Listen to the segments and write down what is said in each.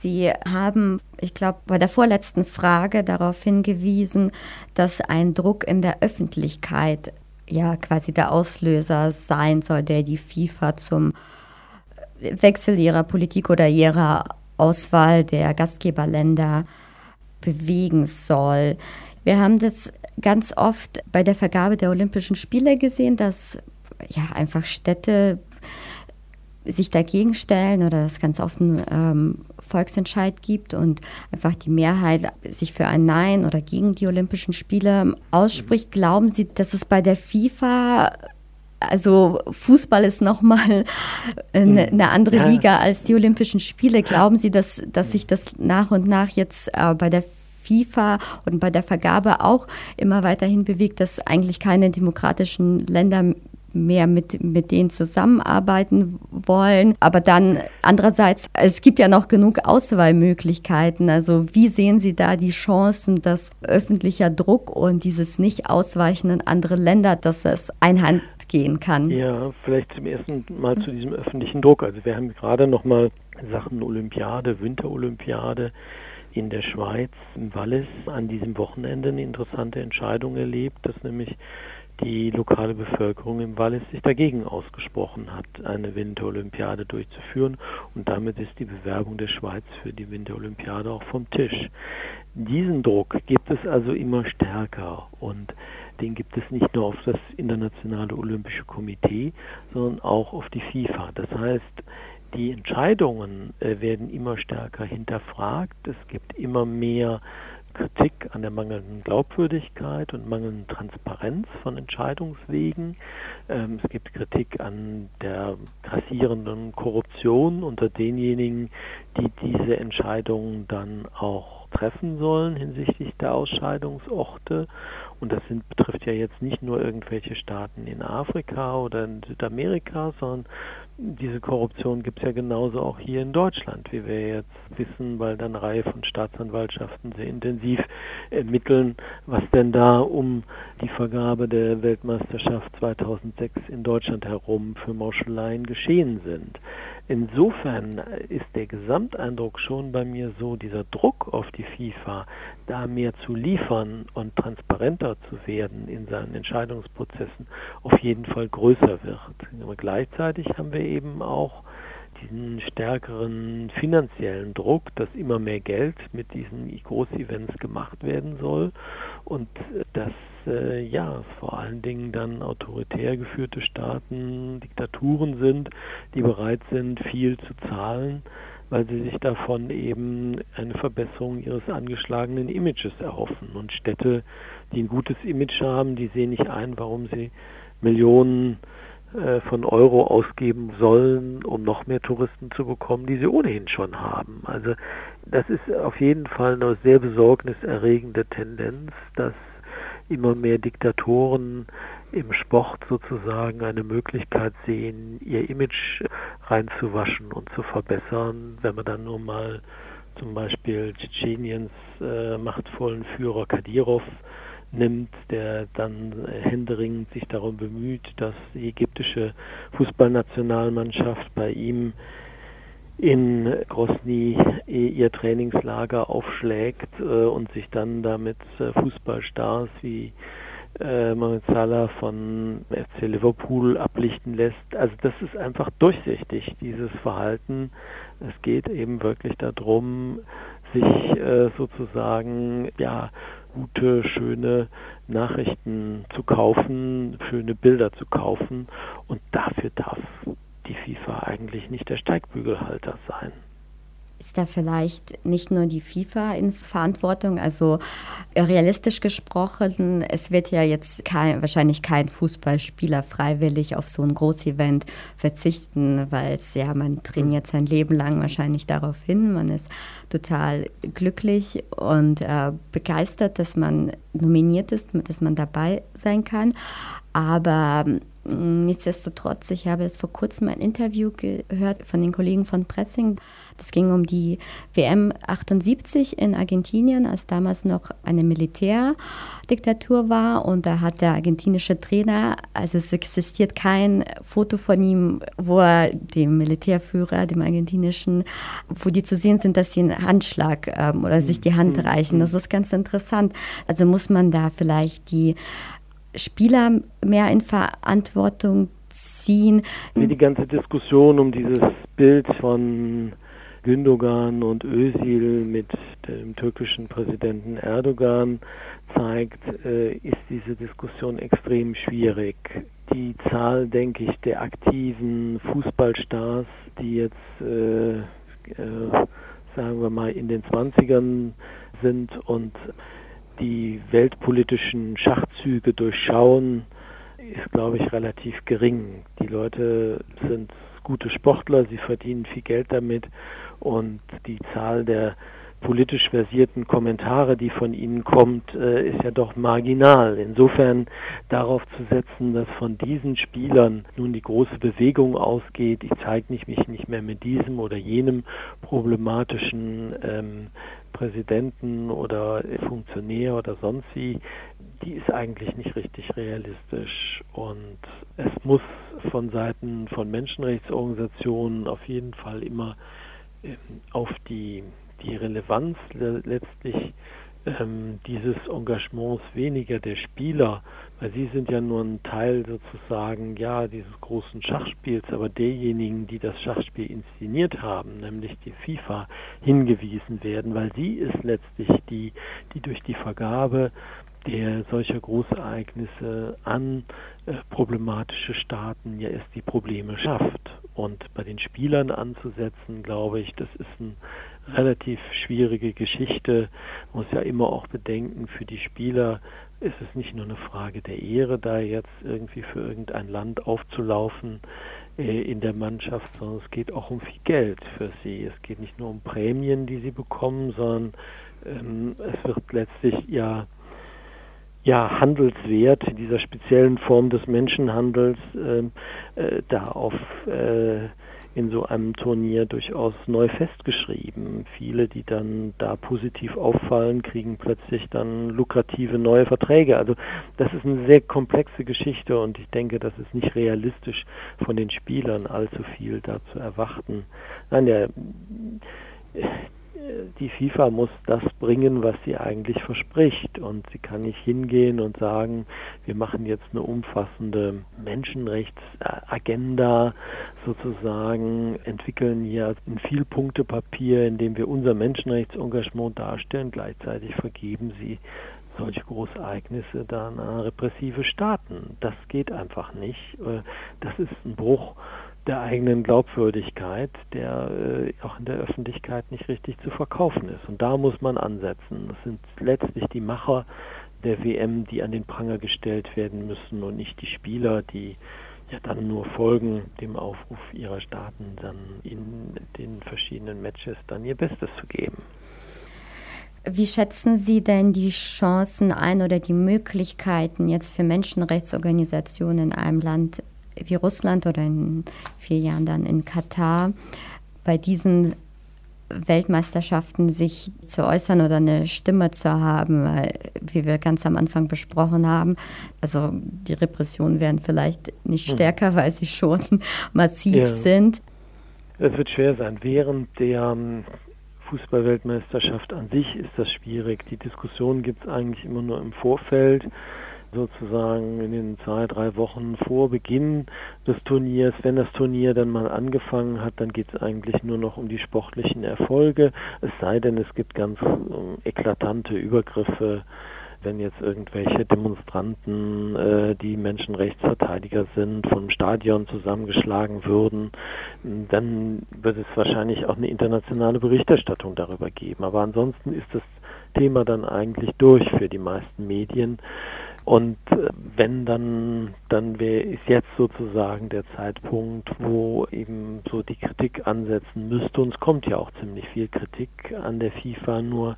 Sie haben, ich glaube, bei der vorletzten Frage darauf hingewiesen, dass ein Druck in der Öffentlichkeit ja quasi der Auslöser sein soll, der die FIFA zum Wechsel ihrer Politik oder ihrer Auswahl der Gastgeberländer bewegen soll. Wir haben das ganz oft bei der Vergabe der Olympischen Spiele gesehen, dass ja einfach Städte sich dagegen stellen oder es ganz oft einen ähm, Volksentscheid gibt und einfach die Mehrheit sich für ein Nein oder gegen die Olympischen Spiele ausspricht. Glauben Sie, dass es bei der FIFA also Fußball ist nochmal eine, hm. eine andere. Liga als die Olympischen Spiele. Glauben Sie, dass, dass sich das nach und nach jetzt äh, bei der FIFA und bei der Vergabe auch immer weiterhin bewegt, dass eigentlich keine demokratischen Länder mehr mit, mit denen zusammenarbeiten wollen. Aber dann andererseits, es gibt ja noch genug Auswahlmöglichkeiten. Also wie sehen Sie da die Chancen, dass öffentlicher Druck und dieses Nicht-Ausweichen in andere Länder, dass es einhand gehen kann? Ja, vielleicht zum ersten Mal zu diesem öffentlichen Druck. Also wir haben gerade noch mal Sachen Olympiade, Winterolympiade in der Schweiz, im Wallis, an diesem Wochenende eine interessante Entscheidung erlebt, dass nämlich die lokale Bevölkerung im Wallis sich dagegen ausgesprochen hat, eine Winterolympiade durchzuführen und damit ist die Bewerbung der Schweiz für die Winterolympiade auch vom Tisch. Diesen Druck gibt es also immer stärker und den gibt es nicht nur auf das Internationale Olympische Komitee, sondern auch auf die FIFA. Das heißt, die Entscheidungen äh, werden immer stärker hinterfragt. Es gibt immer mehr Kritik an der mangelnden Glaubwürdigkeit und mangelnden Transparenz von Entscheidungswegen. Ähm, es gibt Kritik an der grassierenden Korruption unter denjenigen, die diese Entscheidungen dann auch treffen sollen hinsichtlich der Ausscheidungsorte. Und das sind, betrifft ja jetzt nicht nur irgendwelche Staaten in Afrika oder in Südamerika, sondern diese Korruption gibt es ja genauso auch hier in Deutschland, wie wir jetzt wissen, weil dann eine Reihe von Staatsanwaltschaften sehr intensiv ermitteln, was denn da um die Vergabe der Weltmeisterschaft 2006 in Deutschland herum für Mauscheleien geschehen sind. Insofern ist der Gesamteindruck schon bei mir so, dieser Druck auf die FIFA, da mehr zu liefern und transparenter zu werden in seinen Entscheidungsprozessen, auf jeden Fall größer wird. Aber gleichzeitig haben wir eben auch diesen stärkeren finanziellen Druck, dass immer mehr Geld mit diesen Großevents gemacht werden soll und dass äh, ja vor allen Dingen dann autoritär geführte Staaten Diktaturen sind, die bereit sind, viel zu zahlen, weil sie sich davon eben eine Verbesserung ihres angeschlagenen Images erhoffen. Und Städte, die ein gutes Image haben, die sehen nicht ein, warum sie Millionen äh, von Euro ausgeben sollen, um noch mehr Touristen zu bekommen, die sie ohnehin schon haben. Also das ist auf jeden Fall eine sehr besorgniserregende Tendenz, dass immer mehr Diktatoren im Sport sozusagen eine Möglichkeit sehen, ihr Image reinzuwaschen und zu verbessern, wenn man dann nur mal zum Beispiel Tschetscheniens äh, machtvollen Führer Kadyrov nimmt, der dann händeringend sich darum bemüht, dass die ägyptische Fußballnationalmannschaft bei ihm in Grosny ihr Trainingslager aufschlägt äh, und sich dann damit äh, Fußballstars wie äh, Mohamed Salah von FC Liverpool ablichten lässt. Also das ist einfach durchsichtig, dieses Verhalten. Es geht eben wirklich darum, sich äh, sozusagen ja gute, schöne Nachrichten zu kaufen, schöne Bilder zu kaufen und dafür darf die FIFA eigentlich nicht der Steigbügelhalter sein. Ist da vielleicht nicht nur die FIFA in Verantwortung? Also realistisch gesprochen, es wird ja jetzt kein, wahrscheinlich kein Fußballspieler freiwillig auf so ein Großevent verzichten, weil es ja, man trainiert sein Leben lang wahrscheinlich darauf hin. Man ist total glücklich und äh, begeistert, dass man nominiert ist, dass man dabei sein kann. Aber Nichtsdestotrotz, ich habe es vor kurzem ein Interview gehört von den Kollegen von Pressing. Das ging um die WM 78 in Argentinien, als damals noch eine Militärdiktatur war. Und da hat der argentinische Trainer, also es existiert kein Foto von ihm, wo er dem Militärführer, dem argentinischen, wo die zu sehen sind, dass sie einen Handschlag ähm, oder sich die Hand mhm. reichen. Das ist ganz interessant. Also muss man da vielleicht die Spieler mehr in Verantwortung ziehen. Wie die ganze Diskussion um dieses Bild von Gündogan und Özil mit dem türkischen Präsidenten Erdogan zeigt, äh, ist diese Diskussion extrem schwierig. Die Zahl, denke ich, der aktiven Fußballstars, die jetzt, äh, äh, sagen wir mal, in den 20ern sind und die weltpolitischen Schachzüge durchschauen, ist, glaube ich, relativ gering. Die Leute sind gute Sportler, sie verdienen viel Geld damit und die Zahl der politisch versierten Kommentare, die von ihnen kommt, äh, ist ja doch marginal. Insofern darauf zu setzen, dass von diesen Spielern nun die große Bewegung ausgeht, ich zeige mich nicht mehr mit diesem oder jenem problematischen ähm, Präsidenten oder Funktionär oder sonst wie, die ist eigentlich nicht richtig realistisch. Und es muss von Seiten von Menschenrechtsorganisationen auf jeden Fall immer ähm, auf die, die Relevanz letztlich ähm, dieses Engagements weniger der Spieler, weil sie sind ja nur ein Teil sozusagen, ja, dieses großen Schachspiels, aber derjenigen, die das Schachspiel inszeniert haben, nämlich die FIFA, hingewiesen werden, weil sie ist letztlich die, die durch die Vergabe der solcher Großereignisse an äh, problematische Staaten ja erst die Probleme schafft. Und bei den Spielern anzusetzen, glaube ich, das ist eine relativ schwierige Geschichte. Man muss ja immer auch bedenken, für die Spieler ist es nicht nur eine Frage der Ehre, da jetzt irgendwie für irgendein Land aufzulaufen äh, in der Mannschaft, sondern es geht auch um viel Geld für sie. Es geht nicht nur um Prämien, die sie bekommen, sondern ähm, es wird letztlich ja ja, Handelswert dieser speziellen Form des Menschenhandels ähm, äh, da auf äh, in so einem Turnier durchaus neu festgeschrieben. Viele, die dann da positiv auffallen, kriegen plötzlich dann lukrative neue Verträge. Also das ist eine sehr komplexe Geschichte und ich denke, das ist nicht realistisch von den Spielern allzu viel da zu erwarten. Nein, der die FIFA muss das bringen, was sie eigentlich verspricht. Und sie kann nicht hingehen und sagen, wir machen jetzt eine umfassende Menschenrechtsagenda sozusagen, entwickeln hier ein Vielpunktepapier, in dem wir unser Menschenrechtsengagement darstellen. Gleichzeitig vergeben sie solche Großereignisse dann an repressive Staaten. Das geht einfach nicht. Äh, das ist ein Bruch der eigenen Glaubwürdigkeit, der äh, auch in der Öffentlichkeit nicht richtig zu verkaufen ist. Und da muss man ansetzen. Das sind letztlich die Macher der WM, die an den Pranger gestellt werden müssen und nicht die Spieler, die ja dann nur folgen dem Aufruf ihrer Staaten, dann in den verschiedenen Matches dann ihr Bestes zu geben. Wie schätzen Sie denn die Chancen ein oder die Möglichkeiten jetzt für Menschenrechtsorganisationen in einem Land wie Russland oder in vier Jahren dann in Katar bei diesen Weltmeisterschaften sich zu äußern oder eine Stimme zu haben, wie wir ganz am Anfang besprochen haben. Also die Repressionen werden vielleicht nicht hm. stärker, weil sie schon massiv ja. sind. Es wird schwer sein. Während der ähm, Fußballweltmeisterschaft an sich ist das schwierig. Die Diskussion gibt es eigentlich immer nur im Vorfeld sozusagen in den zwei, drei Wochen vor Beginn des Turniers. Wenn das Turnier dann mal angefangen hat, dann geht es eigentlich nur noch um die sportlichen Erfolge. Es sei denn, es gibt ganz um, eklatante Übergriffe wenn jetzt irgendwelche Demonstranten, äh, die Menschenrechtsverteidiger sind, vom Stadion zusammengeschlagen würden, dann wird es wahrscheinlich auch eine internationale Berichterstattung darüber geben. Aber ansonsten ist das Thema dann eigentlich durch für die meisten Medien. Und äh, wenn dann, dann wäre ist jetzt sozusagen der Zeitpunkt, wo eben so die Kritik ansetzen müsste. Und es kommt ja auch ziemlich viel Kritik an der FIFA, nur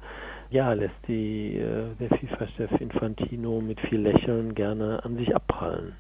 ja, lässt die, äh, der FIFA-Chef Infantino mit viel Lächeln gerne an sich abprallen.